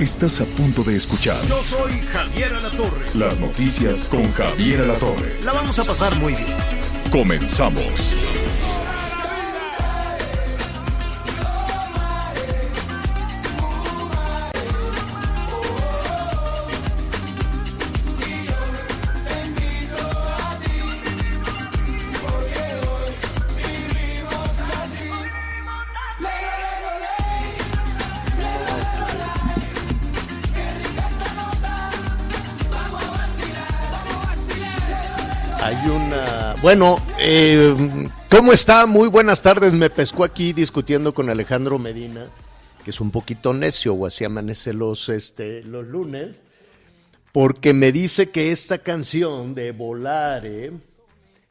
Estás a punto de escuchar Yo soy Javier Alatorre. las noticias con Javier Alatorre. La vamos a pasar muy bien. Comenzamos. Bueno, eh, ¿cómo está? Muy buenas tardes. Me pescó aquí discutiendo con Alejandro Medina, que es un poquito necio, o así amanece los, este, los lunes, porque me dice que esta canción de Volare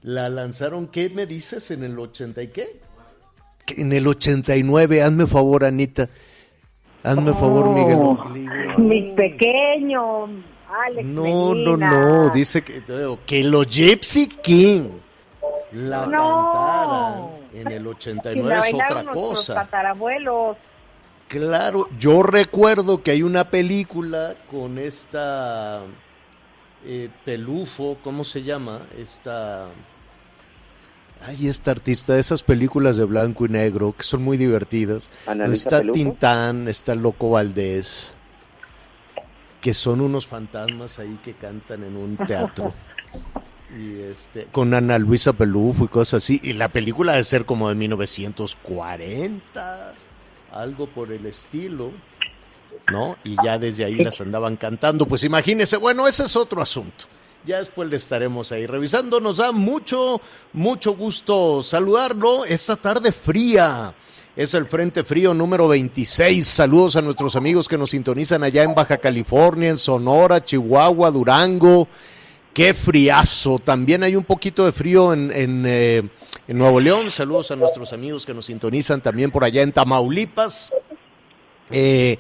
la lanzaron, ¿qué me dices? ¿En el 80 y qué? En el 89, hazme favor, Anita. Hazme favor, Miguel. Pequeños, Alex No, no, no, dice que, que los Gypsy King la No. cantaran en el Si 89 la es otra cosa. tatarabuelos. Claro, yo recuerdo que hay una película con esta eh, Pelufo, ¿cómo se llama? Esta... Ay, esta artista de esas películas de blanco y negro que son muy divertidas. Está Pelufo. Tintán, está el Loco Valdés, que son unos fantasmas ahí que cantan en un teatro. Este, con Ana Luisa Pelufo y cosas así. Y la película debe ser como de 1940, algo por el estilo. ¿No? Y ya desde ahí las andaban cantando. Pues imagínese, bueno, ese es otro asunto. Ya después le estaremos ahí revisando. Nos da mucho, mucho gusto saludarlo esta tarde fría. Es el Frente Frío número 26. Saludos a nuestros amigos que nos sintonizan allá en Baja California, en Sonora, Chihuahua, Durango. Qué friazo. También hay un poquito de frío eh, en Nuevo León. Saludos a nuestros amigos que nos sintonizan también por allá en Tamaulipas. Eh,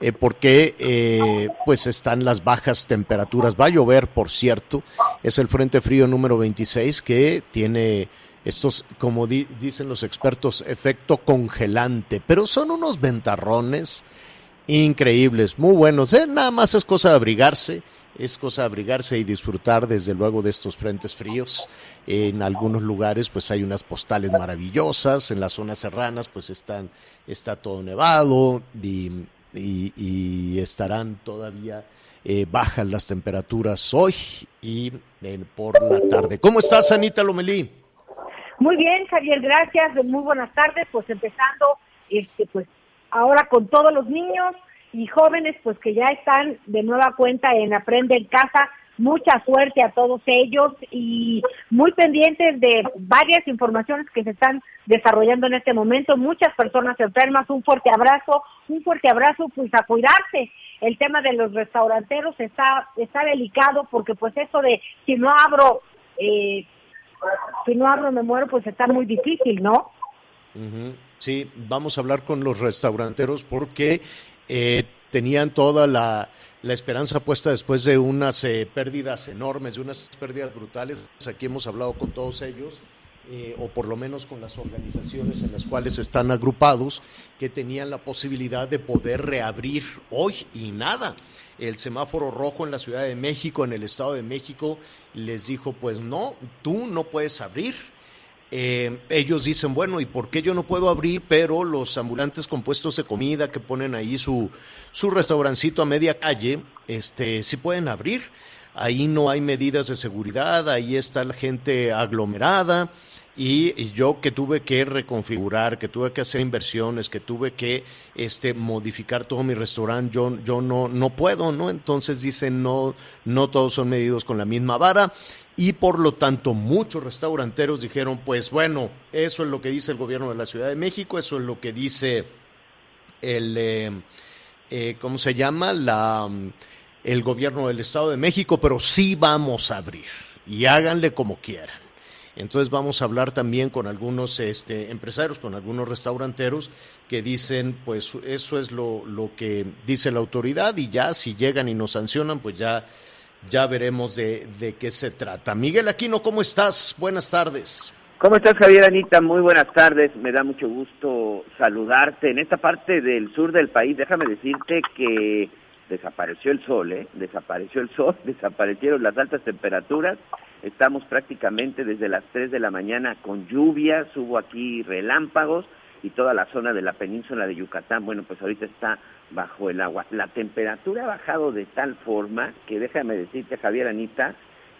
eh, porque pues están las bajas temperaturas. Va a llover, por cierto. Es el Frente Frío número 26 que tiene estos, como di- dicen los expertos, efecto congelante. Pero son unos ventarrones increíbles, muy buenos. Nada más es cosa de abrigarse. Es cosa abrigarse y disfrutar desde luego de estos frentes fríos. En algunos lugares pues hay unas postales maravillosas, en las zonas serranas pues están, está todo nevado y, y- estarán todavía eh, bajas las temperaturas hoy y eh, por la tarde. ¿Cómo estás, Anita Lomelí? Muy bien, Javier, gracias. Muy buenas tardes. Pues empezando, este, pues ahora con todos los niños y jóvenes, pues que ya están de nueva cuenta en Aprende en Casa. Mucha suerte a todos ellos y muy pendientes de varias informaciones que se están desarrollando en este momento. Muchas personas enfermas, un fuerte abrazo, un fuerte abrazo, pues a cuidarse. El tema de los restauranteros está está delicado porque pues eso de si no abro eh, si no abro me muero, pues está muy difícil, ¿no? Ujú. Sí, vamos a hablar con los restauranteros porque eh, tenían toda la, la esperanza puesta después de unas eh, pérdidas enormes, de unas pérdidas brutales. Aquí hemos hablado con todos ellos, eh, o por lo menos con las organizaciones en las cuales están agrupados, que tenían la posibilidad de poder reabrir hoy y nada. El semáforo rojo en la Ciudad de México, en el Estado de México, les dijo, pues no, tú no puedes abrir. Eh, ellos dicen, bueno, ¿y por qué yo no puedo abrir? Pero los ambulantes con puestos de comida que ponen ahí su, su restaurancito a media calle, este, sí pueden abrir. Ahí no hay medidas de seguridad, ahí está la gente aglomerada. Y, y yo que tuve que reconfigurar, que tuve que hacer inversiones, que tuve que este, modificar todo mi restaurante, yo, yo no, no puedo, ¿no? Entonces dicen, no, no todos son medidos con la misma vara y por lo tanto muchos restauranteros dijeron, pues bueno, eso es lo que dice el gobierno de la Ciudad de México, eso es lo que dice el, eh, eh, ¿cómo se llama? La, el gobierno del Estado de México, pero sí vamos a abrir y háganle como quieran. Entonces vamos a hablar también con algunos este, empresarios, con algunos restauranteros que dicen, pues eso es lo, lo que dice la autoridad y ya si llegan y nos sancionan, pues ya, ya veremos de, de qué se trata. Miguel Aquino, ¿cómo estás? Buenas tardes. ¿Cómo estás, Javier Anita? Muy buenas tardes. Me da mucho gusto saludarte. En esta parte del sur del país, déjame decirte que desapareció el sol, ¿eh? Desapareció el sol, desaparecieron las altas temperaturas. Estamos prácticamente desde las 3 de la mañana con lluvias, hubo aquí relámpagos y toda la zona de la península de Yucatán, bueno, pues ahorita está bajo el agua. La temperatura ha bajado de tal forma que déjame decirte, Javier Anita,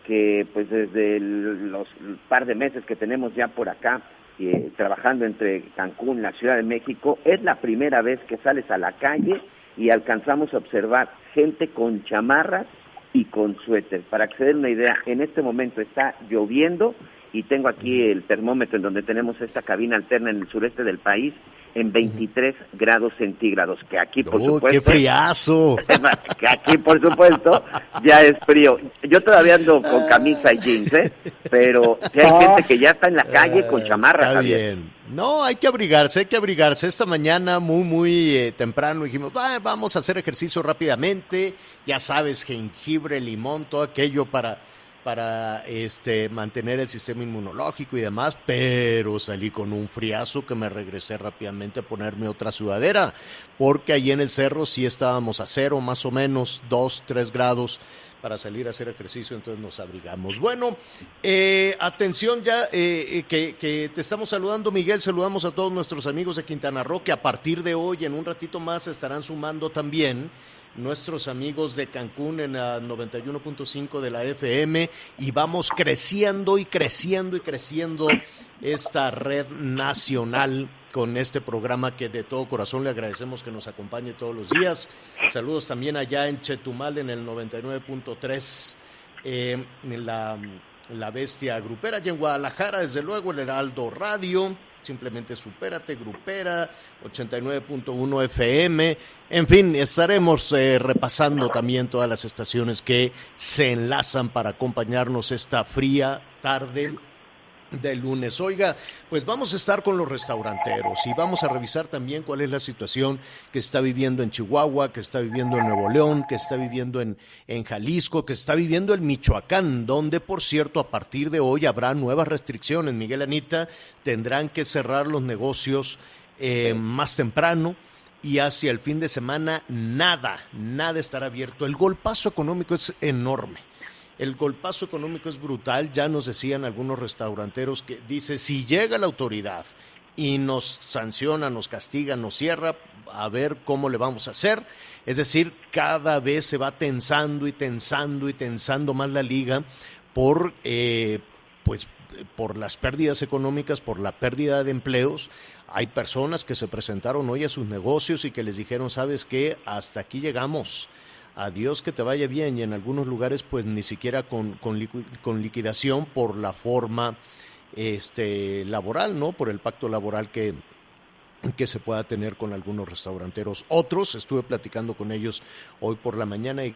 que pues desde los par de meses que tenemos ya por acá eh, trabajando entre Cancún la Ciudad de México, es la primera vez que sales a la calle y alcanzamos a observar gente con chamarras y con suéter. Para que se den una idea, en este momento está lloviendo y tengo aquí el termómetro en donde tenemos esta cabina alterna en el sureste del país en 23 grados centígrados, que aquí por supuesto... ¡Qué friazo! que aquí por supuesto ya es frío. Yo todavía ando con camisa y jeans, ¿eh? Pero si hay gente que ya está en la calle con chamarra, Está bien. No, hay que abrigarse, hay que abrigarse. Esta mañana muy, muy eh, temprano dijimos, "Ah, vamos a hacer ejercicio rápidamente. Ya sabes, jengibre, limón, todo aquello para para este mantener el sistema inmunológico y demás, pero salí con un friazo que me regresé rápidamente a ponerme otra sudadera, porque allí en el cerro sí estábamos a cero, más o menos, dos, tres grados para salir a hacer ejercicio, entonces nos abrigamos. Bueno, eh, atención ya, eh, eh, que, que te estamos saludando, Miguel, saludamos a todos nuestros amigos de Quintana Roo, que a partir de hoy, en un ratito más, estarán sumando también nuestros amigos de Cancún en la 91.5 de la FM y vamos creciendo y creciendo y creciendo esta red nacional con este programa que de todo corazón le agradecemos que nos acompañe todos los días. Saludos también allá en Chetumal en el 99.3 eh, en la, la Bestia Grupera y en Guadalajara desde luego el Heraldo Radio simplemente supérate, grupera, 89.1 FM, en fin, estaremos eh, repasando también todas las estaciones que se enlazan para acompañarnos esta fría tarde de lunes. Oiga, pues vamos a estar con los restauranteros y vamos a revisar también cuál es la situación que está viviendo en Chihuahua, que está viviendo en Nuevo León, que está viviendo en, en Jalisco, que está viviendo en Michoacán, donde, por cierto, a partir de hoy habrá nuevas restricciones. Miguel Anita, tendrán que cerrar los negocios eh, más temprano y hacia el fin de semana nada, nada estará abierto. El golpazo económico es enorme. El golpazo económico es brutal, ya nos decían algunos restauranteros que dice, si llega la autoridad y nos sanciona, nos castiga, nos cierra, a ver cómo le vamos a hacer. Es decir, cada vez se va tensando y tensando y tensando más la liga por, eh, pues, por las pérdidas económicas, por la pérdida de empleos. Hay personas que se presentaron hoy a sus negocios y que les dijeron, sabes qué, hasta aquí llegamos adiós que te vaya bien y en algunos lugares pues ni siquiera con, con, liqui- con liquidación por la forma este, laboral, ¿no? Por el pacto laboral que, que se pueda tener con algunos restauranteros. Otros, estuve platicando con ellos hoy por la mañana y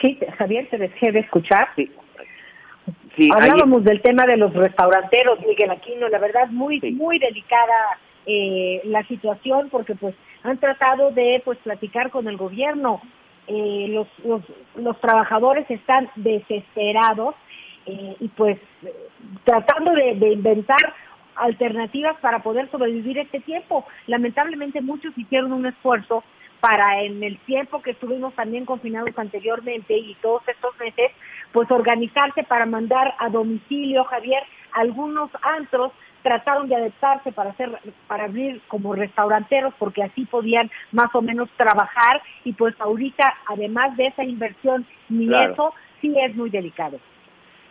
Sí, Javier, te dejé de escuchar. Sí. Sí, Hablábamos del tema de los restauranteros, Miguel Aquino, la verdad muy Sí. muy delicada eh, la situación porque pues han tratado de pues platicar con el gobierno. Eh, los, los trabajadores están desesperados eh, y pues tratando de, de inventar alternativas para poder sobrevivir este tiempo. Lamentablemente muchos hicieron un esfuerzo para en el tiempo que estuvimos también confinados anteriormente y todos estos meses, pues organizarse para mandar a domicilio, Javier, algunos antros trataron de adaptarse para hacer para abrir como restauranteros porque así podían más o menos trabajar y pues ahorita además de esa inversión ni Claro. eso sí es muy delicado.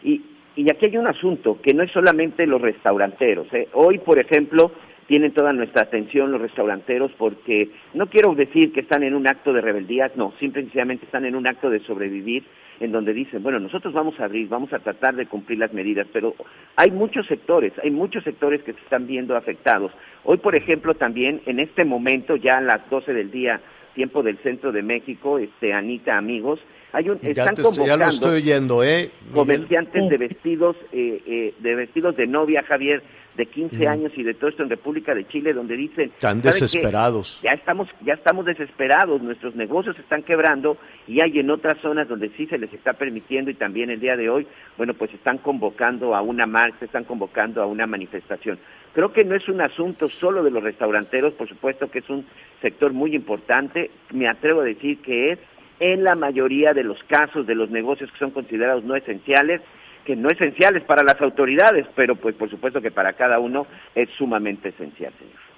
Y, y aquí hay un asunto, que no es solamente los restauranteros. ¿eh? Hoy, por ejemplo, tienen toda nuestra atención los restauranteros porque no quiero decir que están en un acto de rebeldía, no, simplemente están en un acto de sobrevivir en donde dicen, bueno, nosotros vamos a abrir, vamos a tratar de cumplir las medidas, pero hay muchos sectores, hay muchos sectores que se están viendo afectados. Hoy, por ejemplo, también en este momento, ya a las 12 del día, tiempo del centro de México, este Anita, amigos, hay un, están convocando ya lo estoy oyendo, ¿eh? comerciantes de vestidos, eh, eh, de vestidos de novia, Javier, de 15 años y de todo esto en República de Chile, donde dicen... Están desesperados. Ya estamos, ya estamos desesperados, nuestros negocios se están quebrando y hay en otras zonas donde sí se les está permitiendo y también el día de hoy, bueno, pues están convocando a una marcha, están convocando a una manifestación. Creo que no es un asunto solo de los restauranteros, por supuesto que es un sector muy importante, me atrevo a decir que es en la mayoría de los casos de los negocios que son considerados no esenciales, que no esenciales para las autoridades, pero pues por supuesto que para cada uno es sumamente esencial, señor.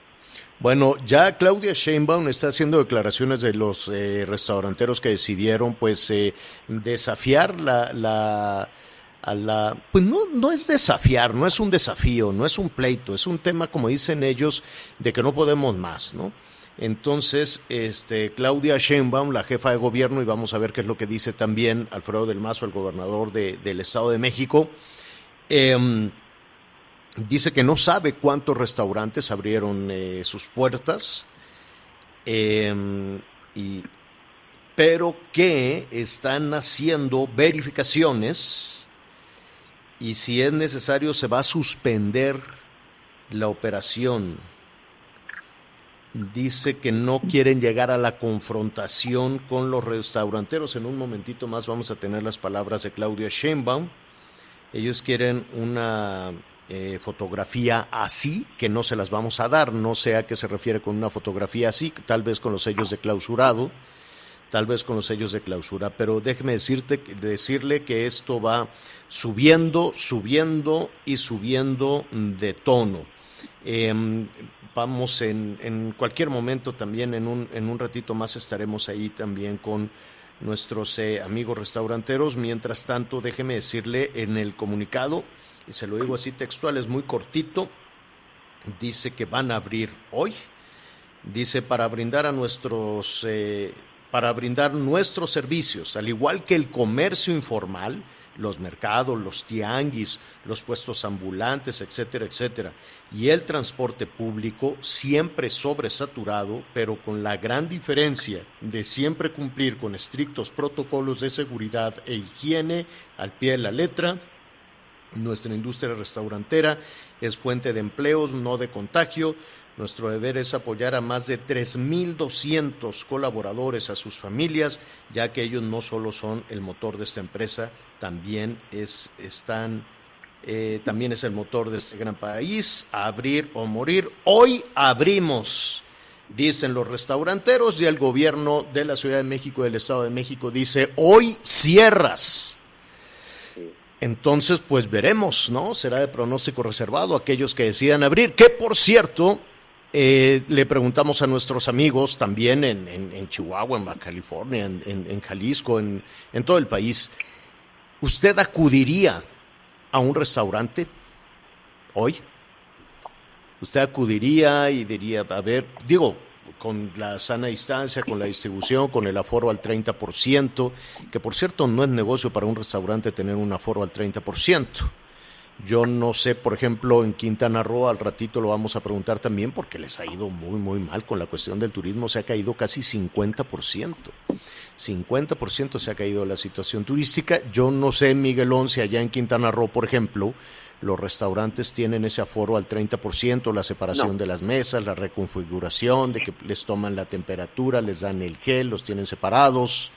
Bueno, ya Claudia Sheinbaum está haciendo declaraciones de los eh, restauranteros que decidieron pues eh, desafiar la, la a la pues no no es desafiar, no es un desafío, no es un pleito, es un tema como dicen ellos de que no podemos más, ¿no? Entonces, este, Claudia Sheinbaum, la jefa de gobierno, y vamos a ver qué es lo que dice también Alfredo del Mazo, el gobernador del Estado de México, em, dice que no sabe cuántos restaurantes abrieron eh, sus puertas, em, pero que están haciendo verificaciones y si es necesario se va a suspender la operación dice que no quieren llegar a la confrontación con los restauranteros. En un momentito más vamos a tener las palabras de Claudia Sheinbaum. Ellos quieren una eh, fotografía así, que no se las vamos a dar. No sé a qué se refiere con una fotografía así, tal vez con los sellos de clausurado, tal vez con los sellos de clausura. Pero déjeme decirte, decirle que esto va subiendo, subiendo y subiendo de tono. Em, vamos en, en cualquier momento también, en un, en un ratito más estaremos ahí también con nuestros eh, amigos restauranteros. Mientras tanto, déjeme decirle en el comunicado, y se lo digo así textual, es muy cortito, dice que van a abrir hoy, dice para brindar a nuestros, eh, para brindar nuestros servicios, al igual que el comercio informal, los mercados, los tianguis, los puestos ambulantes, etcétera, etcétera. Y el transporte público siempre sobresaturado, pero con la gran diferencia de siempre cumplir con estrictos protocolos de seguridad e higiene al pie de la letra. Nuestra industria restaurantera es fuente de empleos, no de contagio. Nuestro deber es apoyar a más de 3.200 colaboradores, a sus familias, ya que ellos no solo son el motor de esta empresa, también es, están, eh, también es el motor de este gran país, abrir o morir. Hoy abrimos, dicen los restauranteros y el gobierno de la Ciudad de México y del Estado de México dice, hoy cierras. Entonces, pues veremos, ¿no? Será de pronóstico reservado aquellos que decidan abrir, que por cierto, eh, le preguntamos a nuestros amigos también en, Chihuahua, en Baja California, en, Jalisco, en, todo el país. ¿Usted acudiría a un restaurante hoy? ¿Usted acudiría y diría, a ver, digo, con la sana distancia, con la distribución, con el aforo al 30%, que por cierto no es negocio para un restaurante tener un aforo al 30%. Yo no sé, por ejemplo, en Quintana Roo, al ratito lo vamos a preguntar también, porque les ha ido muy, muy mal con la cuestión del turismo, se ha caído casi 50%. 50% se ha caído la situación turística. Yo no sé, Miguel Once, allá en Quintana Roo, por ejemplo, los restaurantes tienen ese aforo al 30%, la separación de las mesas, la reconfiguración, de que les toman la temperatura, les dan el gel, los tienen separados.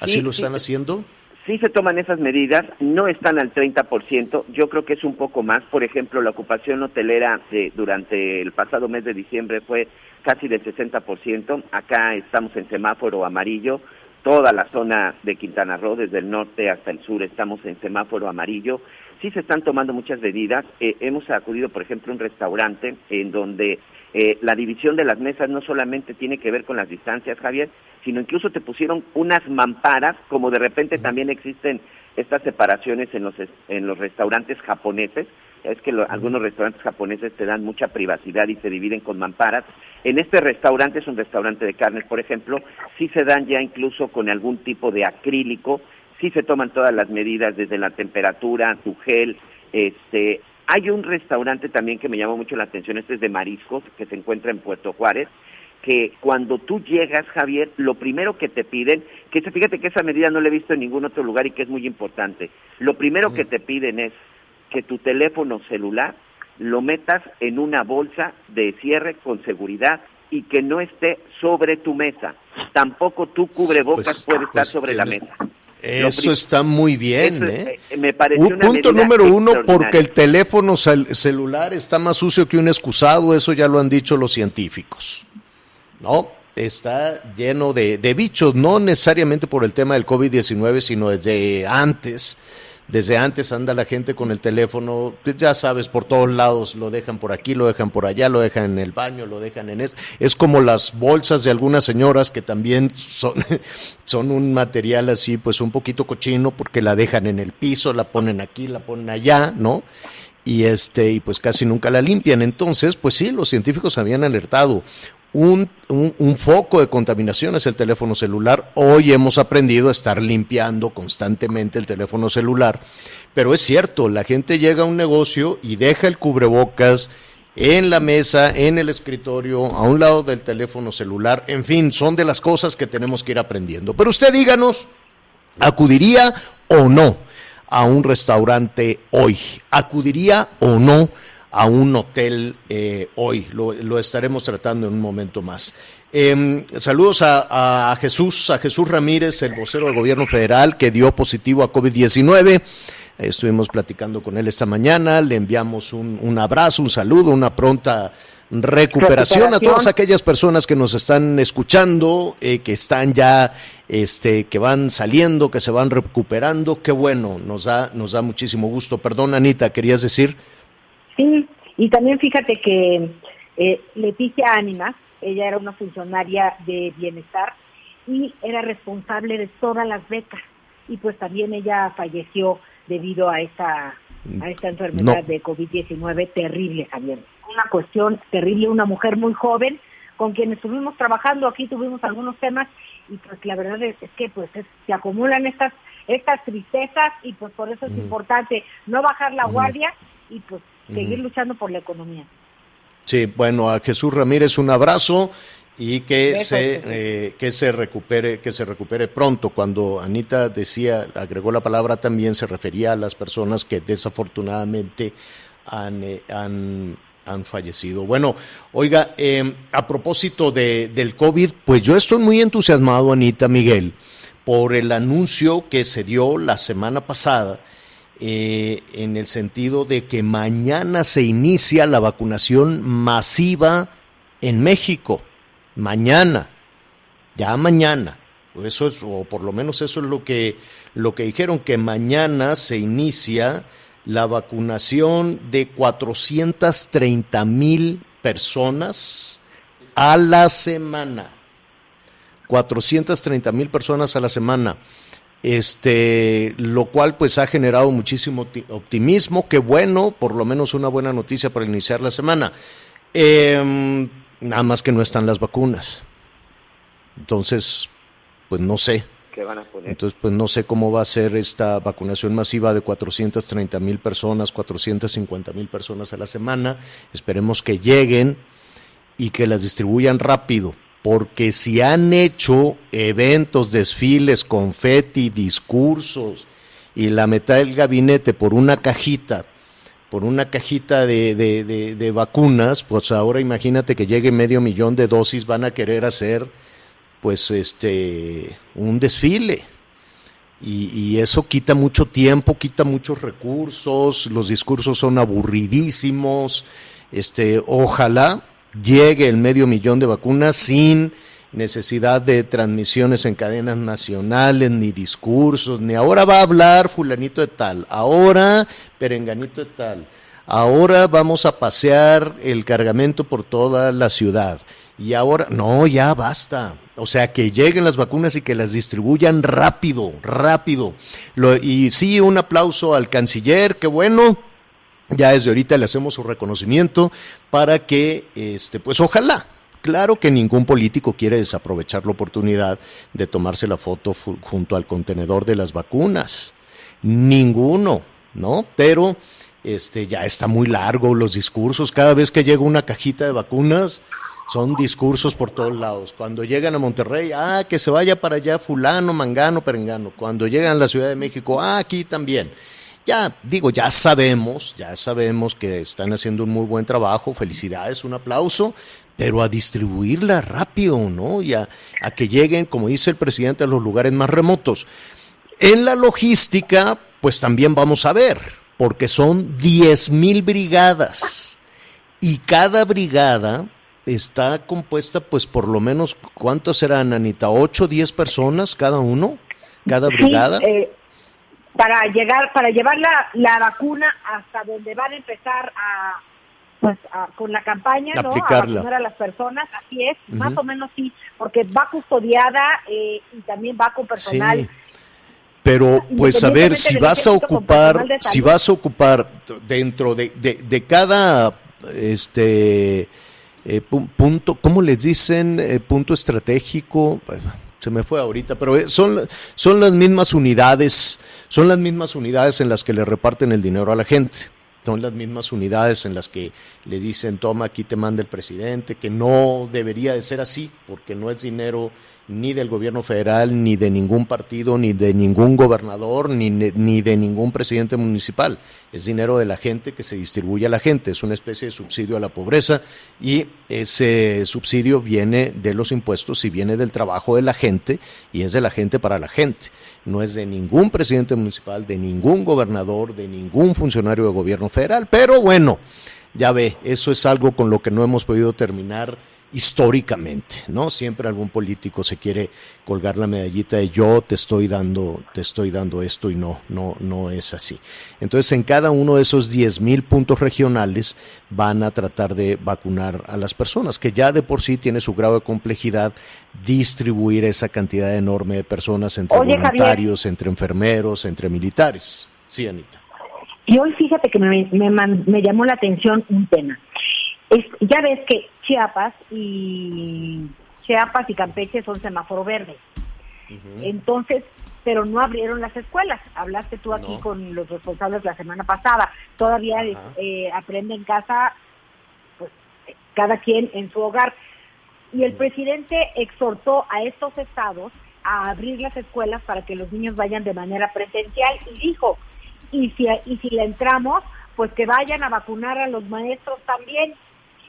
¿Así lo están haciendo? Sí se toman esas medidas, no están al 30%, yo creo que es un poco más. Por ejemplo, la ocupación hotelera durante el pasado mes de diciembre fue casi del 60%. Acá estamos en semáforo amarillo. Toda la zona de Quintana Roo, desde el norte hasta el sur, estamos en semáforo amarillo. Sí se están tomando muchas medidas. Eh, hemos acudido, por ejemplo, a un restaurante en donde eh, la división de las mesas no solamente tiene que ver con las distancias, Javier, sino incluso te pusieron unas mamparas, como de repente también existen estas separaciones en los, en los restaurantes japoneses, es que algunos restaurantes japoneses te dan mucha privacidad y se dividen con mamparas. En este restaurante, es un restaurante de carnes, por ejemplo, sí se dan ya incluso con algún tipo de acrílico, sí se toman todas las medidas desde la temperatura, tu gel, este, hay un restaurante también que me llamó mucho la atención, este es de mariscos, que se encuentra en Puerto Juárez, que cuando tú llegas, Javier, lo primero que te piden, que fíjate que esa medida no la he visto en ningún otro lugar y que es muy importante, lo primero que te piden es que tu teléfono celular lo metas en una bolsa de cierre con seguridad y que no esté sobre tu mesa. Tampoco tu cubrebocas Pues- puede estar pues sobre la mesa. Eso prim- está muy bien, Eso ¿eh? eh, me Un punto número uno, porque el teléfono cel- celular está más sucio que un excusado, eso ya lo han dicho los científicos. ¿No? Está lleno de, de bichos, no necesariamente por el tema del COVID-19, sino desde antes. Desde antes anda la gente con el teléfono, ya sabes, por todos lados, lo dejan por aquí, lo dejan por allá, lo dejan en el baño, lo dejan en eso. Es como las bolsas de algunas señoras que también son, son un material así, pues un poquito cochino, porque la dejan en el piso, la ponen aquí, la ponen allá, ¿no? y este y pues casi nunca la limpian. Entonces, pues sí, los científicos habían alertado. Un, un, foco de contaminación es el teléfono celular. Hoy hemos aprendido a estar limpiando constantemente el teléfono celular. Pero es cierto, la gente llega a un negocio y deja el cubrebocas en la mesa, en el escritorio, a un lado del teléfono celular. En fin, son de las cosas que tenemos que ir aprendiendo. Pero usted díganos, ¿acudiría o no a un restaurante hoy? ¿Acudiría o no a un hotel eh, hoy? Lo, lo estaremos tratando en un momento más. Eh, saludos a, a Jesús, a Jesús Ramírez, el vocero del gobierno federal que dio positivo a COVID-19. Estuvimos platicando con él esta mañana, le enviamos un, un abrazo, un saludo, una pronta recuperación, a todas aquellas personas que nos están escuchando, eh, que están ya, este, que van saliendo, que se van recuperando, qué bueno, nos da, nos da muchísimo gusto. Perdón, Anita, querías decir. Sí, y también fíjate que eh, Leticia Ánimas, ella era una funcionaria de bienestar y era responsable de todas las becas. Y pues también ella falleció debido a esta, a esta enfermedad No. de COVID-19 terrible, Javier. Una cuestión terrible, una mujer muy joven con quien estuvimos trabajando, aquí tuvimos algunos temas y pues la verdad es, es que pues es- se acumulan estas estas tristezas y pues por eso es importante no bajar la guardia y pues seguir luchando por la economía. Sí, bueno, a Jesús Ramírez un abrazo y que Besos, se eh, que se recupere que se recupere pronto. Cuando Anita decía agregó la palabra también se refería a las personas que desafortunadamente han eh, han, han fallecido. Bueno, oiga, eh, a propósito de, del COVID, pues yo estoy muy entusiasmado, Anita Miguel, por el anuncio que se dio la semana pasada eh, en el sentido de que mañana se inicia la vacunación masiva en México. Mañana, ya mañana. Eso es, o por lo menos eso es lo que, lo que dijeron, que mañana se inicia la vacunación de 430 mil personas a la semana. 430 mil personas a la semana. Este, lo cual pues ha generado muchísimo opti- optimismo, que bueno, por lo menos una buena noticia para iniciar la semana. Em, nada más que no están las vacunas. Entonces, pues no sé. ¿Qué van a poner? Entonces, pues no sé cómo va a ser esta vacunación masiva de 430 mil personas, 450 mil personas a la semana. Esperemos que lleguen y que las distribuyan rápido, porque si han hecho eventos, desfiles, confeti, discursos y la mitad del gabinete por una cajita, por una cajita de, de- de- de vacunas, pues ahora imagínate que llegue medio millón de dosis, van a querer hacer pues este un desfile. Y, y eso quita mucho tiempo, quita muchos recursos, los discursos son aburridísimos. Este, ojalá llegue el medio millón de vacunas sin necesidad de transmisiones en cadenas nacionales, ni discursos, ni ahora va a hablar fulanito de tal, ahora perenganito de tal, ahora vamos a pasear el cargamento por toda la ciudad. Y ahora, no, ya basta. O sea, que lleguen las vacunas y que las distribuyan rápido, rápido. Lo- y sí, un aplauso al canciller, qué bueno. Ya desde ahorita le hacemos su reconocimiento para que, este, pues ojalá, Claro que ningún político quiere desaprovechar la oportunidad de tomarse la foto junto al contenedor de las vacunas. Ninguno, ¿no? Pero este ya está muy largo los discursos. Cada vez que llega una cajita de vacunas, son discursos por todos lados. Cuando llegan a Monterrey, ah, que se vaya para allá fulano, mangano, perengano. Cuando llegan a la Ciudad de México, ah, aquí también. Ya digo, ya sabemos, ya sabemos que están haciendo un muy buen trabajo, felicidades, un aplauso, pero a distribuirla rápido, ¿no? Y a, a que lleguen, como dice el presidente, a los lugares más remotos. En la logística, pues también vamos a ver, porque son 10 mil brigadas y cada brigada está compuesta, pues por lo menos, ¿cuántos serán, Anita? ¿8 o 10 personas cada uno? ¿Cada brigada? eh, para llegar, para llevar la, la, vacuna hasta donde van a empezar a, pues, a, con la campaña, ¿no? A vacunar a las personas, así es, uh -huh. más o menos sí, porque va custodiada eh, y también va con personal. Sí. Pero pues a ver, si vas a ocupar, si vas a ocupar dentro de, de, de cada este eh, punto, ¿cómo les dicen? Eh, punto estratégico. Se me fue ahorita, pero eh, son, son las mismas unidades, son las mismas unidades en las que le reparten el dinero a la gente. Son las mismas unidades en las que le dicen, toma, aquí te manda el presidente, que no debería de ser así, porque no es dinero ni del gobierno federal, ni de ningún partido, ni de ningún gobernador, ni, ni de ningún presidente municipal. Es dinero de la gente que se distribuye a la gente. Es una especie de subsidio a la pobreza y ese subsidio viene de los impuestos y viene del trabajo de la gente y es de la gente para la gente. No es de ningún presidente municipal, de ningún gobernador, de ningún funcionario de gobierno federal. Pero bueno, ya ve, eso es algo con lo que no hemos podido terminar históricamente, ¿no? Siempre algún político se quiere colgar la medallita de yo te estoy dando, te estoy dando esto y no, no, no es así. Entonces, en cada uno de esos 10 mil puntos regionales van a tratar de vacunar a las personas, que ya de por sí tiene su grado de complejidad distribuir esa cantidad enorme de personas entre Oye, voluntarios, Javier. entre enfermeros, entre militares. Sí, Anita. Y hoy fíjate que me, me, me llamó la atención un tema. Es, ya ves que Chiapas y Chiapas y Campeche son semáforo verde. Uh -huh. Entonces, pero no abrieron las escuelas. Hablaste tú aquí no. con los responsables la semana pasada. Todavía eh, aprende en casa, pues cada quien en su hogar. Y el uh -huh. presidente exhortó a estos estados a abrir las escuelas para que los niños vayan de manera presencial y dijo, y si, y si le entramos, pues que vayan a vacunar a los maestros también.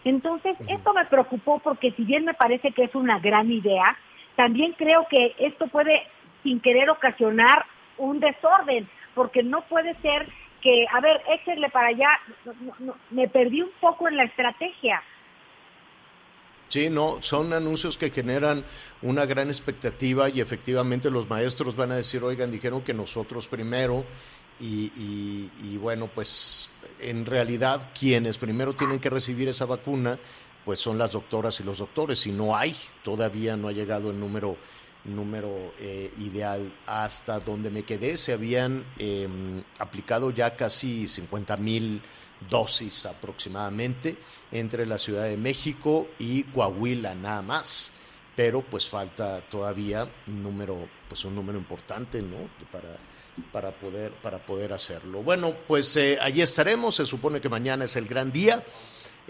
Entonces, esto me preocupó porque si bien me parece que es una gran idea, también creo que esto puede, sin querer, ocasionar un desorden, porque no puede ser que, a ver, échenle para allá, no, no, me perdí un poco en la estrategia. Sí, no, son anuncios que generan una gran expectativa y efectivamente los maestros van a decir, oigan, dijeron que nosotros primero y, y, bueno, pues en realidad quienes primero tienen que recibir esa vacuna pues son las doctoras y los doctores y no hay todavía no ha llegado el número número eh, ideal. Hasta donde me quedé se habían eh, aplicado ya casi 50 mil dosis aproximadamente entre la Ciudad de México y Coahuila nada más. Pero pues falta todavía un número pues un número importante no para para poder, para poder hacerlo. Bueno, pues eh, allí estaremos, se supone que mañana es el gran día.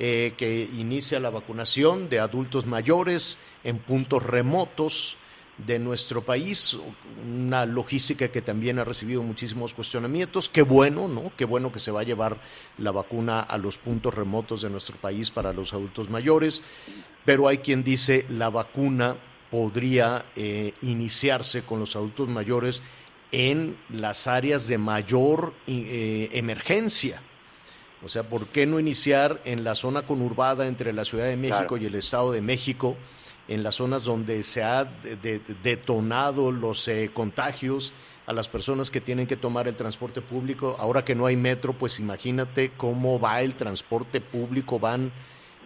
Eh, que inicia la vacunación de adultos mayores en puntos remotos de nuestro país, una logística que también ha recibido muchísimos cuestionamientos. Qué bueno, ¿no? Qué bueno que se va a llevar la vacuna a los puntos remotos de nuestro país para los adultos mayores, pero hay quien dice la vacuna podría eh, iniciarse con los adultos mayores en las áreas de mayor eh, emergencia. O sea, ¿por qué no iniciar en la zona conurbada entre la Ciudad de México claro. y el Estado de México, en las zonas donde se ha de, de, detonado los eh, contagios a las personas que tienen que tomar el transporte público? Ahora que no hay metro, pues imagínate cómo va el transporte público, van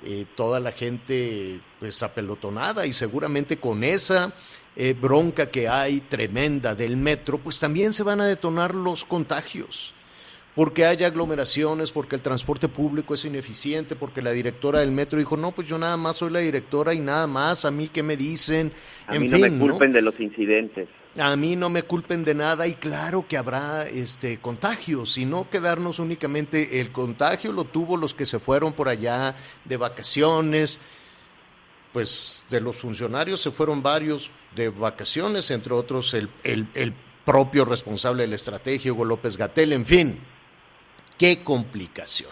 eh, toda la gente pues apelotonada y seguramente con esa eh, bronca que hay tremenda del metro, pues también se van a detonar los contagios. porque hay aglomeraciones, porque el transporte público es ineficiente, porque la directora del metro dijo, no, pues yo nada más soy la directora y nada más, a mí qué me dicen. A mí no me culpen de los incidentes. A mí no me culpen de nada y claro que habrá este contagios y no quedarnos únicamente el contagio lo tuvo los que se fueron por allá de vacaciones, pues de los funcionarios se fueron varios de vacaciones, entre otros el, el, el propio responsable de la estrategia, Hugo López Gatel, en fin, qué complicación.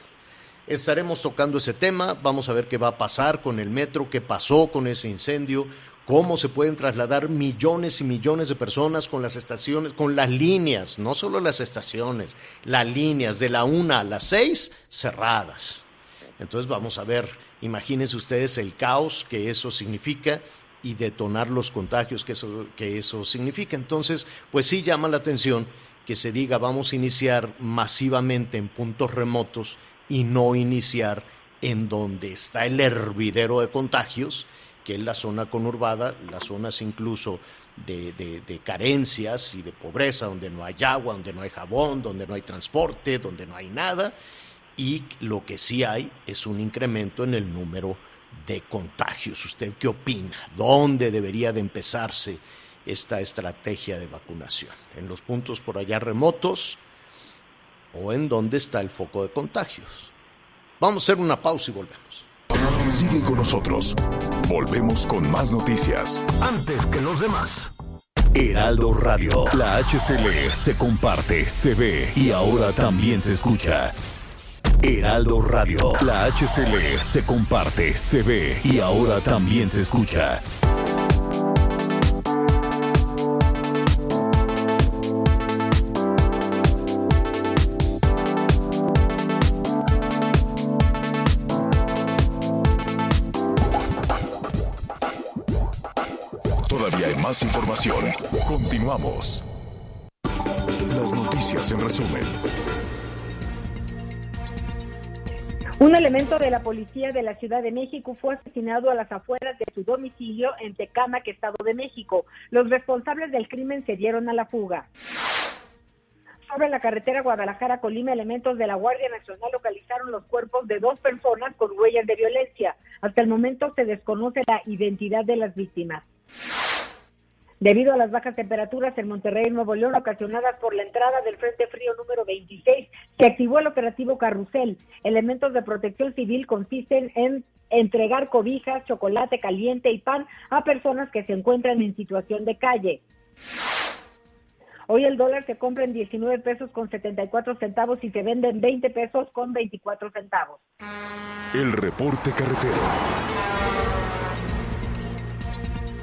Estaremos tocando ese tema, vamos a ver qué va a pasar con el metro, qué pasó con ese incendio, cómo se pueden trasladar millones y millones de personas con las estaciones, con las líneas, no solo las estaciones, las líneas de la una a las seis cerradas. Entonces vamos a ver, imagínense ustedes el caos que eso significa y detonar los contagios que eso, que eso significa. Entonces, pues sí llama la atención que se diga vamos a iniciar masivamente en puntos remotos y no iniciar en donde está el hervidero de contagios, que es la zona conurbada, las zonas incluso de, de, carencias y de pobreza, donde no hay agua, donde no hay jabón, donde no hay transporte, donde no hay nada, y lo que sí hay es un incremento en el número de contagios. ¿Usted qué opina? ¿Dónde debería de empezarse esta estrategia de vacunación? ¿En los puntos por allá remotos o en dónde está el foco de contagios? Vamos a hacer una pausa y volvemos. Sigue con nosotros. Volvemos con más noticias. Antes que los demás. Heraldo Radio. La HCL se comparte, se ve y ahora también se escucha. Heraldo Radio. La HCL se comparte, se ve y ahora también se escucha. Todavía hay más información. Continuamos. Las noticias en resumen. Un elemento de la policía de la Ciudad de México fue asesinado a las afueras de su domicilio en Tecámac, Estado de México. Los responsables del crimen se dieron a la fuga. Sobre la carretera Guadalajara-Colima, elementos de la Guardia Nacional localizaron los cuerpos de dos personas con huellas de violencia. Hasta el momento se desconoce la identidad de las víctimas. Debido a las bajas temperaturas en Monterrey y Nuevo León ocasionadas por la entrada del Frente Frío número 26, se activó el operativo Carrusel. Elementos de protección civil consisten en entregar cobijas, chocolate caliente y pan a personas que se encuentran en situación de calle. Hoy el dólar se compra en 19 pesos con 74 centavos y se vende en 20 pesos con 24 centavos. El reporte carretero.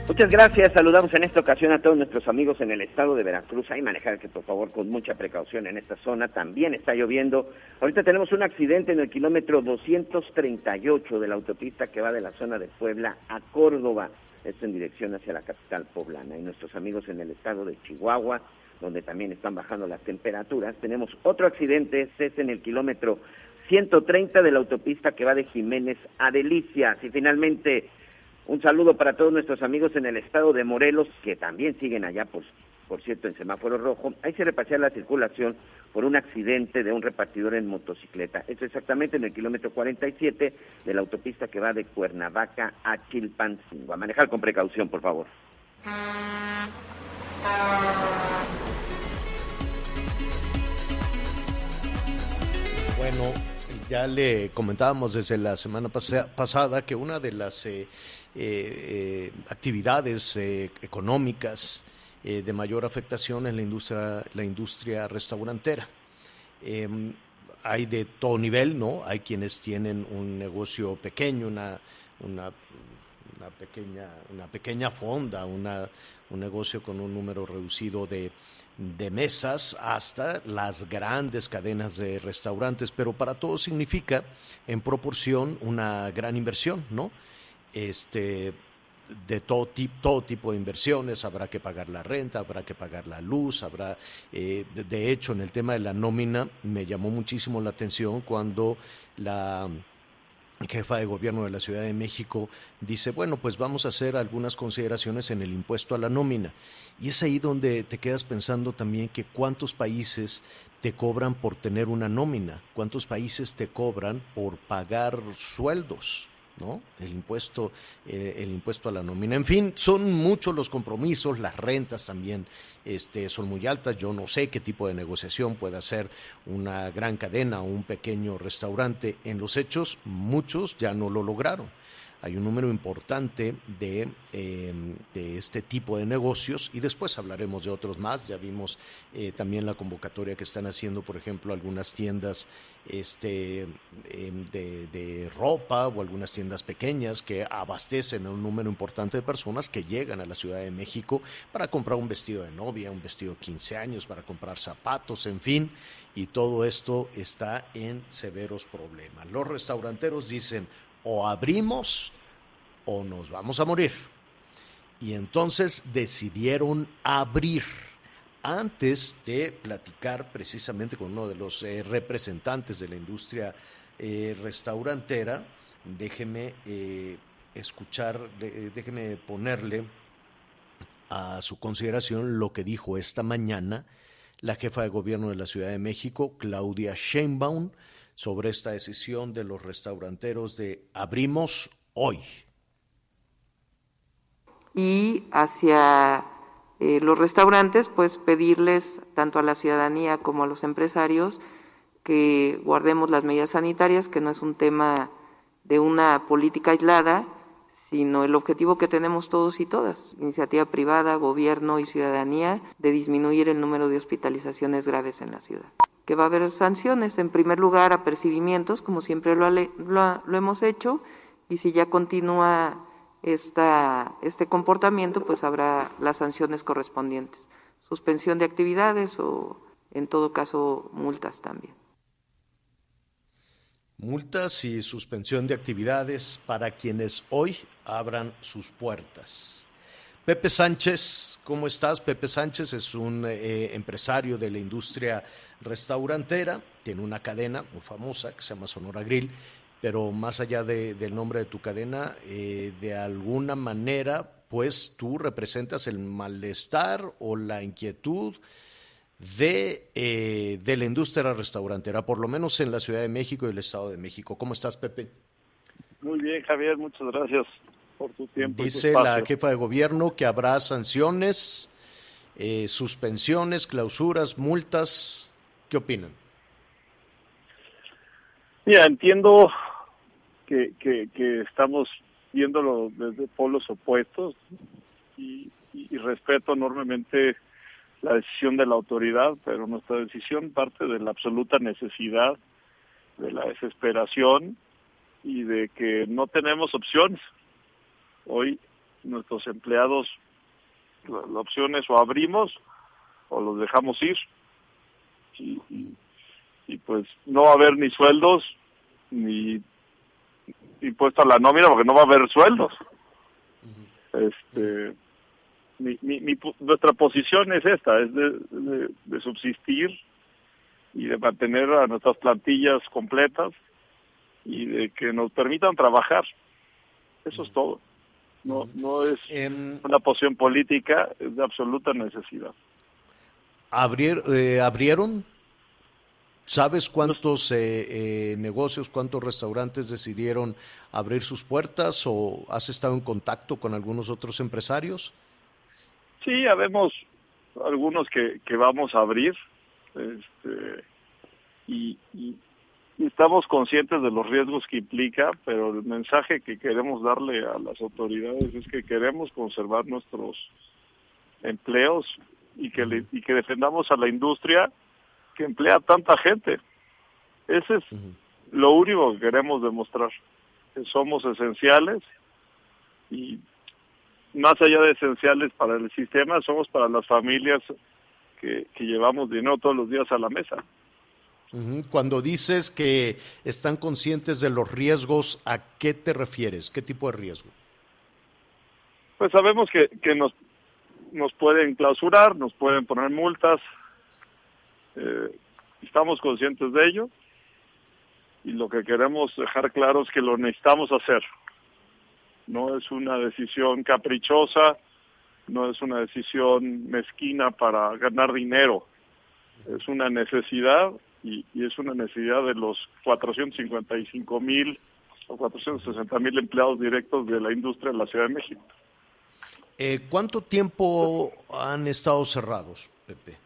Muchas gracias. Saludamos en esta ocasión a todos nuestros amigos en el estado de Veracruz. Hay manejar que por favor con mucha precaución en esta zona. También está lloviendo. Ahorita tenemos un accidente en el kilómetro 238 de la autopista que va de la zona de Puebla a Córdoba. Esto en dirección hacia la capital poblana. Y nuestros amigos en el estado de Chihuahua, donde también están bajando las temperaturas. Tenemos otro accidente, este es en el kilómetro 130 de la autopista que va de Jiménez a Delicias. Y finalmente un saludo para todos nuestros amigos en el estado de Morelos, que también siguen allá, por, por cierto, en semáforo rojo. Ahí se repasea la circulación por un accidente de un repartidor en motocicleta. Esto exactamente en el kilómetro 47 de la autopista que va de Cuernavaca a Chilpancingo. A manejar con precaución, por favor. Bueno, ya le comentábamos desde la semana pasada que una de las eh, eh, actividades eh, económicas eh, de mayor afectación en la industria, la industria restaurantera. Em, hay de todo nivel, ¿no? Hay quienes tienen un negocio pequeño, una, una, una pequeña, una pequeña fonda, una, un negocio con un número reducido de, de mesas hasta las grandes cadenas de restaurantes, pero para todos significa en proporción una gran inversión, ¿no? Este, de todo, tipo, todo tipo de inversiones, habrá que pagar la renta, habrá que pagar la luz, habrá, eh, de hecho, en el tema de la nómina me llamó muchísimo la atención cuando la, jefa de gobierno de la Ciudad de México, dice, bueno, pues vamos a hacer algunas consideraciones en el impuesto a la nómina. Y es ahí donde te quedas pensando también que cuántos países te cobran por tener una nómina, cuántos países te cobran por pagar sueldos. ¿No? El impuesto, eh, el impuesto a la nómina. En fin, son muchos los compromisos, las rentas también este, son muy altas. Yo no sé qué tipo de negociación puede hacer una gran cadena o un pequeño restaurante. En los hechos, muchos ya no lo lograron hay un número importante de, em, de, este tipo de negocios y después hablaremos de otros más. Ya vimos eh, también la convocatoria que están haciendo, por ejemplo, algunas tiendas este, em, de, ropa o algunas tiendas pequeñas que abastecen a un número importante de personas que llegan a la Ciudad de México para comprar un vestido de novia, un vestido de 15 años, para comprar zapatos, en fin. Y todo esto está en severos problemas. Los restauranteros dicen, o abrimos o nos vamos a morir. Y entonces decidieron abrir antes de platicar precisamente con uno de los eh, representantes de la industria eh, restaurantera, déjeme eh, escuchar, déjeme ponerle a su consideración lo que dijo esta mañana la jefa de gobierno de la Ciudad de México, Claudia Sheinbaum, sobre esta decisión de los restauranteros de abrimos hoy. Y hacia eh, los restaurantes, pues pedirles tanto a la ciudadanía como a los empresarios que guardemos las medidas sanitarias, que no es un tema de una política aislada, sino el objetivo que tenemos todos y todas, iniciativa privada, gobierno y ciudadanía, de disminuir el número de hospitalizaciones graves en la ciudad que va a haber sanciones, en primer lugar, apercibimientos, como siempre lo, lo, hemos hecho, y si ya continúa esta, este comportamiento, pues habrá las sanciones correspondientes, suspensión de actividades o, en todo caso, multas también. Multas y suspensión de actividades para quienes hoy abran sus puertas. Pepe Sánchez, ¿cómo estás? Pepe Sánchez es un eh, empresario de la industria restaurantera, tiene una cadena muy famosa que se llama Sonora Grill, pero más allá del nombre de tu cadena, eh, de alguna manera, pues tú representas el malestar o la inquietud de, eh, de la industria restaurantera, por lo menos en la Ciudad de México y el Estado de México. ¿Cómo estás, Pepe? Muy bien, Javier, muchas gracias por tu tiempo. Dice la jefa de gobierno que habrá sanciones, eh, suspensiones, clausuras, multas. ¿Qué opinan? Mira, entiendo que, que, estamos viéndolo desde polos opuestos y, respeto enormemente la decisión de la autoridad, pero nuestra decisión parte de la absoluta necesidad, de la desesperación y de que no tenemos opciones. Hoy nuestros empleados, la, opción es o abrimos o los dejamos ir. Y, pues no va a haber ni sueldos ni impuesto a la nómina porque no va a haber sueldos. Este, nuestra posición es esta, es de subsistir y de mantener a nuestras plantillas completas y de que nos permitan trabajar. Eso es todo. No, no es em, una posición política, es de absoluta necesidad. Eh, ¿Abrieron? ¿Sabes cuántos eh, eh, negocios, cuántos restaurantes decidieron abrir sus puertas o has estado en contacto con algunos otros empresarios? Sí, habemos algunos que, que vamos a abrir este, y, estamos conscientes de los riesgos que implica, pero el mensaje que queremos darle a las autoridades es que queremos conservar nuestros empleos y que, y que defendamos a la industria que emplea tanta gente. Ese es lo único que queremos demostrar, que somos esenciales y más allá de esenciales para el sistema, somos para las familias que, que llevamos dinero todos los días a la mesa. Cuando dices que están conscientes de los riesgos, ¿a qué te refieres? ¿Qué tipo de riesgo? Pues sabemos que, que nos, nos pueden clausurar, nos pueden poner multas, eh, estamos conscientes de ello y lo que queremos dejar claro es que lo necesitamos hacer. No es una decisión caprichosa, no es una decisión mezquina para ganar dinero, es una necesidad y, es una necesidad de los 455 mil o 460 mil empleados directos de la industria en la Ciudad de México. Eh, ¿Cuánto tiempo han estado cerrados, Pepe?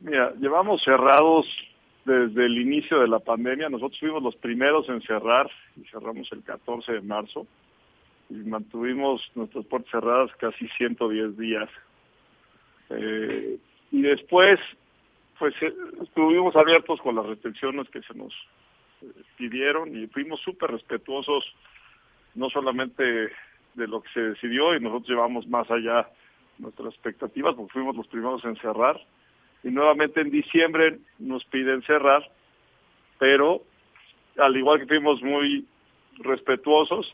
Mira, llevamos cerrados desde el inicio de la pandemia. Nosotros fuimos los primeros en cerrar y cerramos el 14 de marzo y mantuvimos nuestras puertas cerradas casi 110 días. Eh, y después, pues eh, estuvimos abiertos con las restricciones que se nos eh, pidieron y fuimos súper respetuosos, no solamente de lo que se decidió y nosotros llevamos más allá nuestras expectativas porque fuimos los primeros en cerrar y nuevamente en diciembre nos piden cerrar, pero al igual que fuimos muy respetuosos,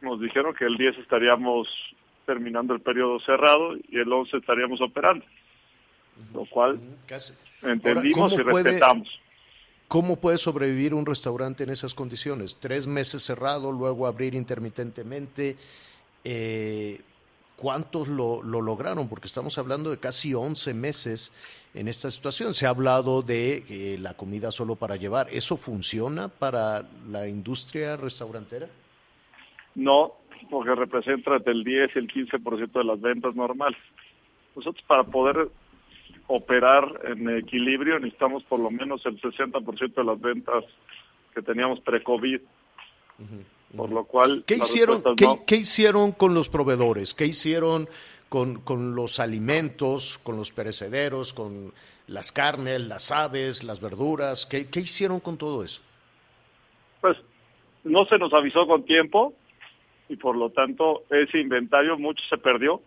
nos dijeron que el 10 estaríamos terminando el periodo cerrado y el 11 estaríamos operando, lo cual entendimos y respetamos. ¿Cómo puede sobrevivir un restaurante en esas condiciones? Tres meses cerrado, luego abrir intermitentemente. Eh, ¿Cuántos lo, lo, lograron? Porque estamos hablando de casi 11 meses en esta situación. Se ha hablado de eh, la comida solo para llevar. ¿Eso funciona para la industria restaurantera? No, porque representa entre el 10 y el 15% de las ventas normales. Nosotros para poder operar en equilibrio necesitamos por lo menos el 60% de las ventas que teníamos pre-COVID. Por lo cual... ¿Qué hicieron, ¿qué, hicieron con los proveedores? ¿Qué hicieron con, con los alimentos, con los perecederos, con las carnes, las aves, las verduras? ¿Qué, ¿Qué hicieron con todo eso? Pues no se nos avisó con tiempo y por lo tanto ese inventario mucho se perdió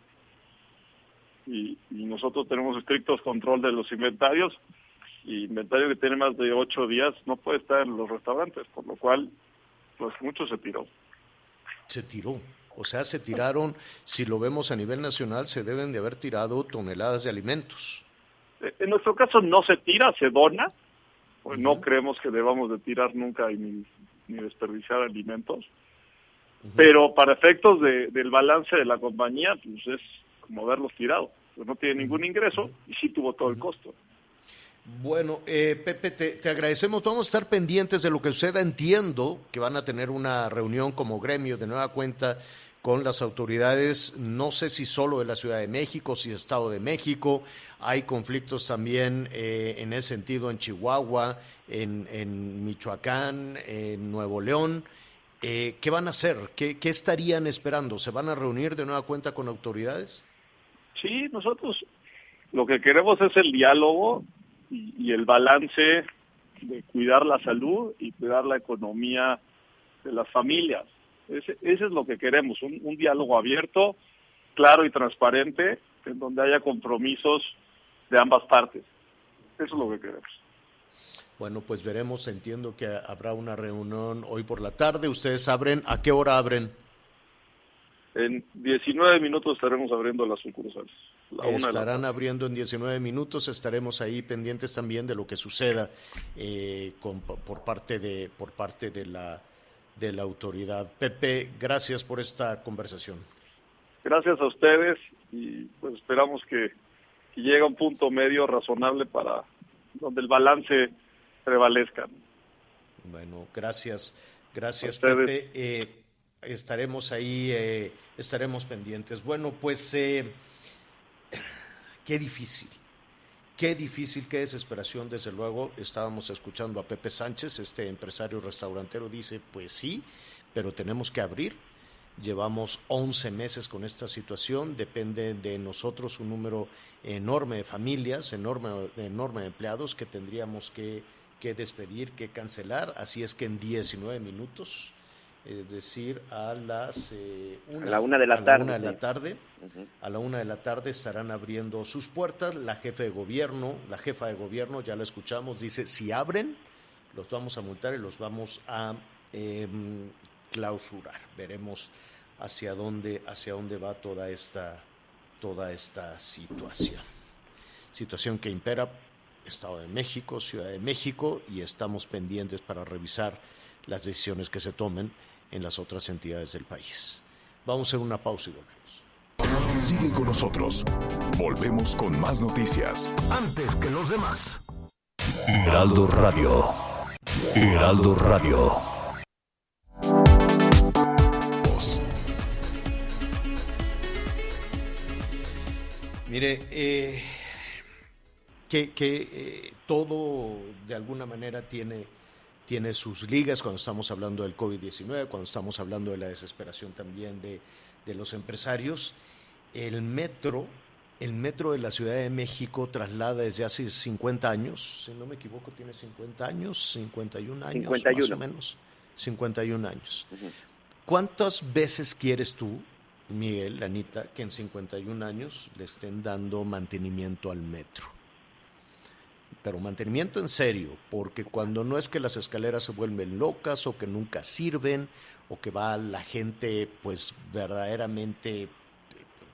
y, nosotros tenemos estrictos control de los inventarios y inventario que tiene más de ocho días no puede estar en los restaurantes, por lo cual pues mucho se tiró. Se tiró. O sea, se tiraron, si lo vemos a nivel nacional, se deben de haber tirado toneladas de alimentos. Eh, en nuestro caso no se tira, se dona. Pues no creemos que debamos de tirar nunca ni, ni desperdiciar alimentos. Pero para efectos de, del balance de la compañía, pues es como haberlos tirado. Pues no tiene ningún ingreso y sí tuvo todo el costo. Bueno, eh, Pepe, te, agradecemos. Vamos a estar pendientes de lo que suceda. Entiendo que van a tener una reunión como gremio de nueva cuenta con las autoridades, no sé si solo de la Ciudad de México, si Estado de México. Hay conflictos también eh, en ese sentido en Chihuahua, en, en Michoacán, en Nuevo León. Eh, ¿Qué van a hacer? ¿Qué, estarían esperando? ¿Se van a reunir de nueva cuenta con autoridades? Sí, nosotros lo que queremos es el diálogo y, el balance de cuidar la salud y cuidar la economía de las familias. Ese, es lo que queremos, un, un diálogo abierto, claro y transparente, en donde haya compromisos de ambas partes. Eso es lo que queremos. Bueno, pues veremos, entiendo que habrá una reunión hoy por la tarde. ¿Ustedes abren? ¿A qué hora abren? En 19 minutos estaremos abriendo las sucursales. Estarán abriendo en 19 minutos, estaremos ahí pendientes también de lo que suceda eh, por parte de por parte de la de la autoridad. Pepe, gracias por esta conversación. Gracias a ustedes y pues esperamos que, que llegue a un punto medio razonable para donde el balance prevalezcan. Bueno, gracias, gracias Pepe. Eh, estaremos ahí, eh, estaremos pendientes. Bueno, pues eh, qué difícil, qué difícil, qué desesperación, desde luego. Estábamos escuchando a Pepe Sánchez, este empresario restaurantero, dice, pues sí, pero tenemos que abrir. Llevamos 11 meses con esta situación, depende de nosotros un número enorme de familias, enorme, enorme de empleados que tendríamos que que despedir, que cancelar, así es que en 19 minutos, es decir, a las eh, una, a la una de la tarde, de la tarde a la una de la tarde estarán abriendo sus puertas. La jefa de gobierno, la jefa de gobierno, ya la escuchamos, dice si abren, los vamos a multar y los vamos a em, clausurar. Veremos hacia dónde, hacia dónde va toda esta, toda esta situación. Situación que impera Estado de México, Ciudad de México, y estamos pendientes para revisar las decisiones que se tomen en las otras entidades del país. Vamos a hacer una pausa y volvemos. Sigue con nosotros. Volvemos con más noticias. Antes que los demás. Heraldo Radio. Heraldo Radio. Mire, eh, que, eh, todo de alguna manera tiene, tiene sus ligas cuando estamos hablando del COVID-19, cuando estamos hablando de la desesperación también de, de los empresarios. El metro, el metro de la Ciudad de México traslada desde hace 50 años, si no me equivoco, tiene 50 años, 51 años, más o menos, 51 años. ¿Cuántas veces quieres tú, Miguel, Anita, que en 51 años le estén dando mantenimiento al metro? Pero mantenimiento en serio, porque cuando no es que las escaleras se vuelven locas o que nunca sirven o que va la gente pues verdaderamente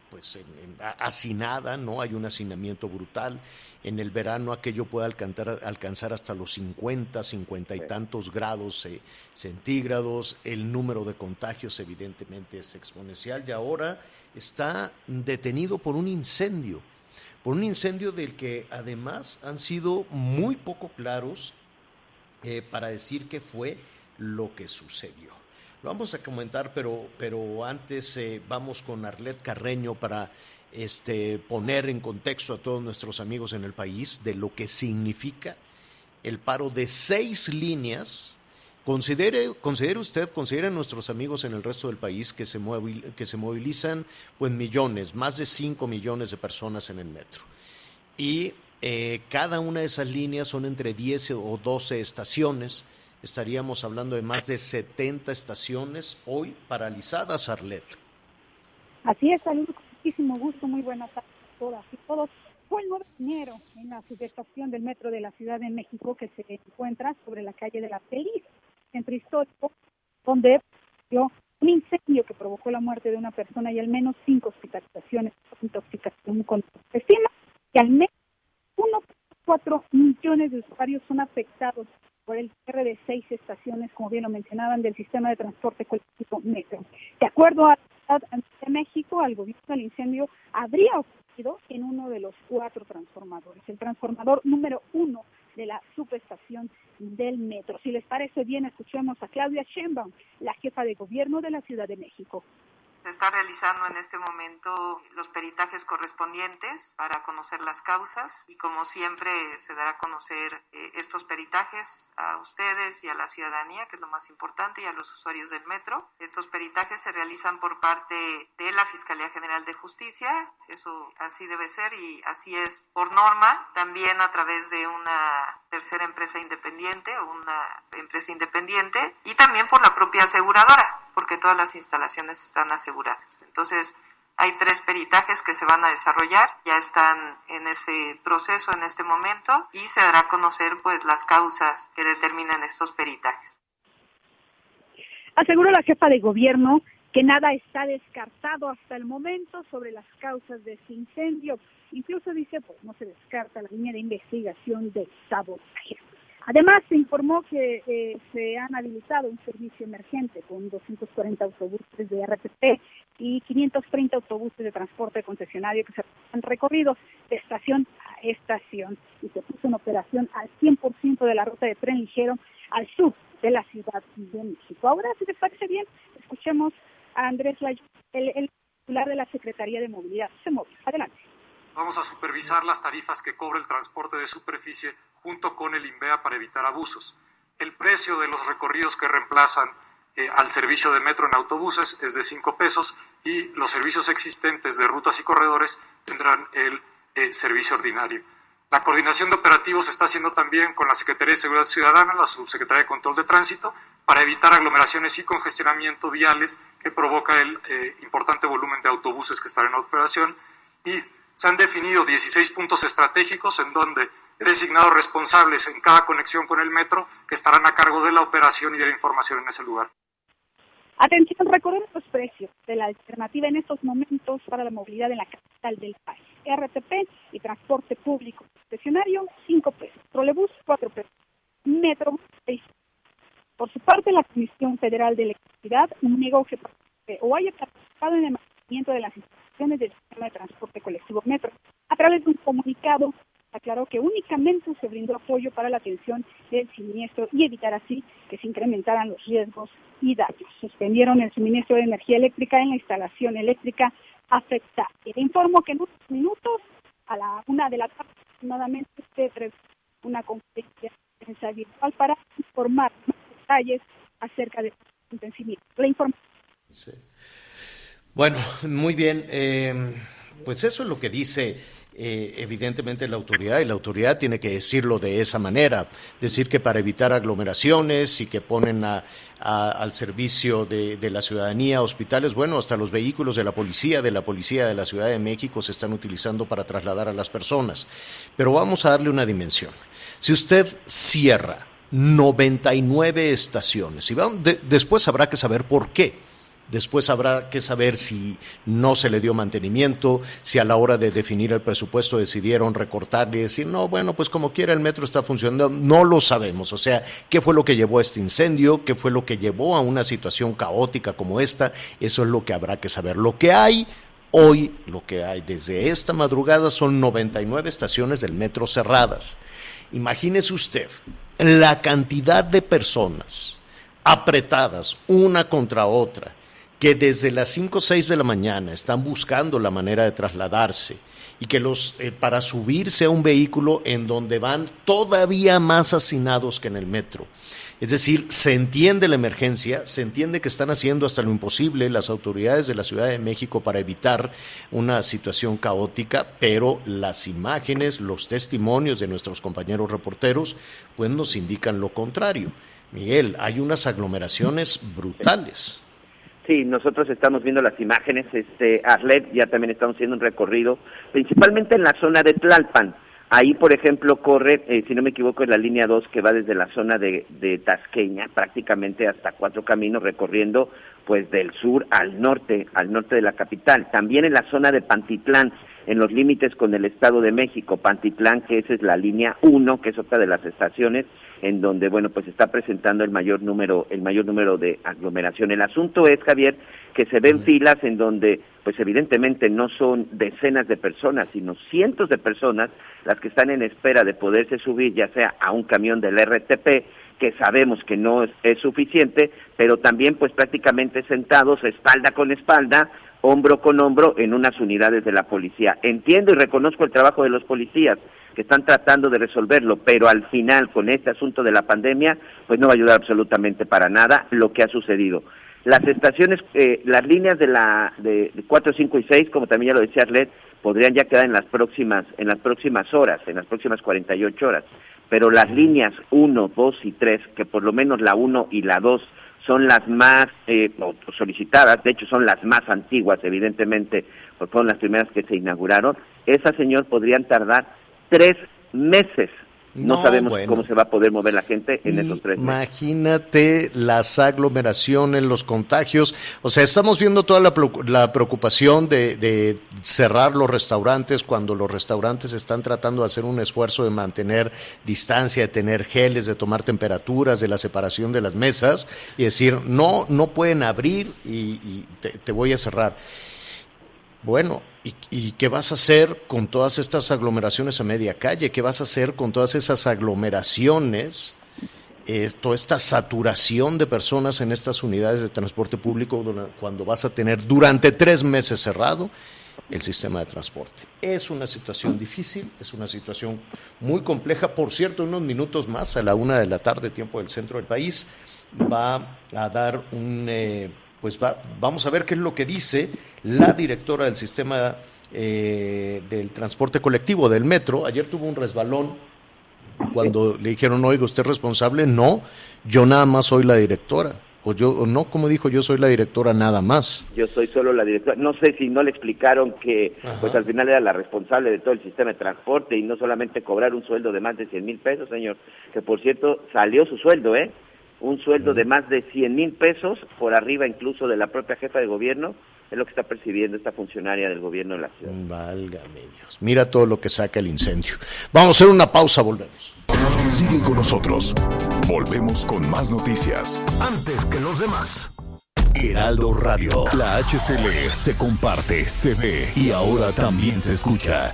pues hacinada, ¿no? Hay un hacinamiento brutal. En el verano aquello puede alcanzar, alcanzar hasta los 50, 50 y tantos grados eh, centígrados. El número de contagios evidentemente es exponencial y ahora está detenido por un incendio por un incendio del que además han sido muy poco claros eh, para decir qué fue lo que sucedió. Lo vamos a comentar, pero, pero antes eh, vamos con Arlet Carreño para este, poner en contexto a todos nuestros amigos en el país de lo que significa el paro de seis líneas Considere, considere usted, consideren nuestros amigos en el resto del país que se, que se movilizan pues millones, más de 5 millones de personas en el metro. Y eh, cada una de esas líneas son entre 10 o 12 estaciones. Estaríamos hablando de más de 70 estaciones hoy paralizadas, Arlet. Así es, saludos con muchísimo gusto, muy buenas tardes a todas y todos. Fue el 9 de en la subestación del metro de la Ciudad de México que se encuentra sobre la calle de la Feliz centro histórico, donde dio un incendio que provocó la muerte de una persona y al menos cinco hospitalizaciones por intoxicación con estima que al menos 1.4 millones de usuarios son afectados por el cierre de seis estaciones, como bien lo mencionaban, del sistema de transporte colectivo Metro. De acuerdo a la de México, al gobierno del incendio habría en uno de los cuatro transformadores. El transformador número uno de la subestación del metro. Si les parece bien, escuchemos a Claudia Sheinbaum, la jefa de gobierno de la Ciudad de México. Se está realizando en este momento los peritajes correspondientes para conocer las causas y como siempre se dará a conocer eh, estos peritajes a ustedes y a la ciudadanía, que es lo más importante, y a los usuarios del metro. Estos peritajes se realizan por parte de la Fiscalía General de Justicia, eso así debe ser y así es por norma, también a través de una tercera empresa independiente una empresa independiente y también por la propia aseguradora porque todas las instalaciones están aseguradas. Entonces, hay tres peritajes que se van a desarrollar, ya están en ese proceso en este momento y se dará a conocer pues las causas que determinan estos peritajes. Aseguró la jefa de gobierno que nada está descartado hasta el momento sobre las causas de este incendio. Incluso dice, pues no se descarta la línea de investigación de sabotaje. Además, se informó que eh, se han habilitado un servicio emergente con 240 autobuses de RTP y 530 autobuses de transporte concesionario que se han recorrido de estación a estación y se puso en operación al 100% de la ruta de tren ligero al sur de la Ciudad de México. Ahora, si les parece bien, escuchemos Andrés Lay, el, titular de la Secretaría de Movilidad. Se Adelante. Vamos a supervisar las tarifas que cobra el transporte de superficie junto con el INVEA para evitar abusos. El precio de los recorridos que reemplazan eh, al servicio de metro en autobuses es de 5 pesos y los servicios existentes de rutas y corredores tendrán el eh, servicio ordinario. La coordinación de operativos se está haciendo también con la Secretaría de Seguridad Ciudadana, la Subsecretaría de Control de Tránsito, para evitar aglomeraciones y congestionamiento viales que provoca el eh, importante volumen de autobuses que están en operación. Y se han definido 16 puntos estratégicos en donde He designado responsables en cada conexión con el metro que estarán a cargo de la operación y de la información en ese lugar. Atención, recordemos los precios de la alternativa en estos momentos para la movilidad en la capital del país. RTP y transporte público estacionario, 5 pesos. metro. Por su parte, la Comisión Federal de Electricidad negó que o haya participado en el mantenimiento de las instituciones del sistema de transporte colectivo metro. A través de un comunicado, aclaró que únicamente se brindó apoyo para la atención del siniestro y evitar así que se incrementaran los riesgos y daños. Suspendieron el suministro de energía eléctrica en la instalación eléctrica afectada. Informo que en unos minutos, a la una de la tarde aproximadamente, se una conferencia virtual para informar acerca de intensificación. La información. Bueno, muy bien. Eh, pues eso es lo que dice eh, evidentemente la autoridad, y la autoridad tiene que decirlo de esa manera, decir que para evitar aglomeraciones y que ponen al servicio de, la ciudadanía hospitales, bueno, hasta los vehículos de la policía, de la policía de la Ciudad de México se están utilizando para trasladar a las personas. Pero vamos a darle una dimensión. Si usted cierra 99 estaciones, y después habrá que saber por qué Después habrá que saber si no se le dio mantenimiento, si a la hora de definir el presupuesto decidieron recortarle y decir, no, bueno, pues como quiera el metro está funcionando. No lo sabemos. O sea, ¿qué fue lo que llevó a este incendio? ¿Qué fue lo que llevó a una situación caótica como esta? Eso es lo que habrá que saber. Lo que hay hoy, lo que hay desde esta madrugada son 99 estaciones del metro cerradas. Imagínese usted la cantidad de personas apretadas una contra otra que desde las 5 o 6 de la mañana están buscando la manera de trasladarse y que los eh, para subirse a un vehículo en donde van todavía más hacinados que en el metro. Es decir, se entiende la emergencia, se entiende que están haciendo hasta lo imposible las autoridades de la Ciudad de México para evitar una situación caótica, pero las imágenes, los testimonios de nuestros compañeros reporteros, pues nos indican lo contrario. Miguel, hay unas aglomeraciones brutales. Sí, nosotros estamos viendo las imágenes, este, Arlet, ya también estamos haciendo un recorrido, principalmente en la zona de Tlalpan. Ahí, por ejemplo, corre, eh, si no me equivoco, en la línea 2 que va desde la zona de, de Tasqueña, prácticamente hasta cuatro caminos recorriendo pues del sur al norte, al norte de la capital. También en la zona de Pantitlán, en los límites con el Estado de México, Pantitlán, que esa es la línea 1, que es otra de las estaciones en donde bueno, pues está presentando el mayor número el mayor número de aglomeración. El asunto es, Javier, que se ven filas en donde pues evidentemente no son decenas de personas, sino cientos de personas las que están en espera de poderse subir ya sea a un camión del RTP que sabemos que no es, suficiente, pero también pues prácticamente sentados espalda con espalda hombro con hombro en unas unidades de la policía. Entiendo y reconozco el trabajo de los policías que están tratando de resolverlo, pero al final con este asunto de la pandemia, pues no va a ayudar absolutamente para nada lo que ha sucedido. Las estaciones, eh, las líneas de la de 4, 5 y 6, como también ya lo decía Arlet, podrían ya quedar en las próximas en las próximas horas, en las próximas 48 horas. Pero las líneas 1, 2 y 3, que por lo menos la 1 y la 2 son las más eh, solicitadas, de hecho son las más antiguas, evidentemente, porque fueron las primeras que se inauguraron, esas, señor, podrían tardar tres meses no, sabemos cómo se va a poder mover la gente en esos tres meses. Imagínate las aglomeraciones, los contagios. O sea, estamos viendo toda la, preocupación de, de, cerrar los restaurantes cuando los restaurantes están tratando de hacer un esfuerzo de mantener distancia, de tener geles, de tomar temperaturas, de la separación de las mesas y decir, no, no pueden abrir y, te voy a cerrar. Bueno, ¿y, qué vas a hacer con todas estas aglomeraciones a media calle? ¿Qué vas a hacer con todas esas aglomeraciones? toda esta saturación de personas en estas unidades de transporte público cuando vas a tener durante tres meses cerrado el sistema de transporte. Es una situación difícil, es una situación muy compleja. Por cierto, unos minutos más, a la una de la tarde, tiempo del centro del país, va a dar un... Eh, pues vamos a ver qué es lo que dice la directora del sistema eh, del transporte colectivo del metro. Ayer tuvo un resbalón cuando le dijeron, oiga, ¿usted es responsable? No, yo nada más soy la directora. O yo, o no, como dijo, yo soy la directora nada más. Yo soy solo la directora. No sé si no le explicaron que, pues al final era la responsable de todo el sistema de transporte y no solamente cobrar un sueldo de más de 100 mil pesos, señor. Que por cierto, salió su sueldo, ¿eh? Un sueldo de más de 100 mil pesos, por arriba incluso de la propia jefa de gobierno, es lo que está percibiendo esta funcionaria del gobierno de la ciudad. Válgame Dios, mira todo lo que saca el incendio. Vamos a hacer una pausa, volvemos. Sigue con nosotros. Volvemos con más noticias. Antes que los demás. Heraldo Radio. La HCL se comparte, se ve y ahora también se escucha.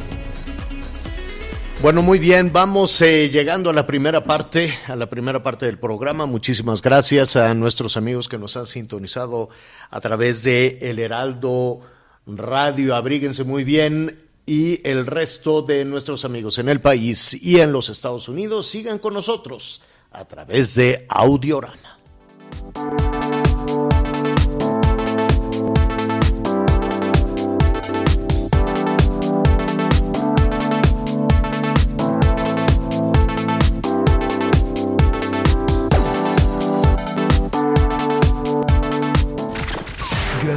Bueno, muy bien, vamos eh, llegando a la primera parte, a la primera parte del programa. Muchísimas gracias a nuestros amigos que nos han sintonizado a través de El Heraldo Radio. Abríguense muy bien y el resto de nuestros amigos en el país y en los Estados Unidos sigan con nosotros a través de Audiorama.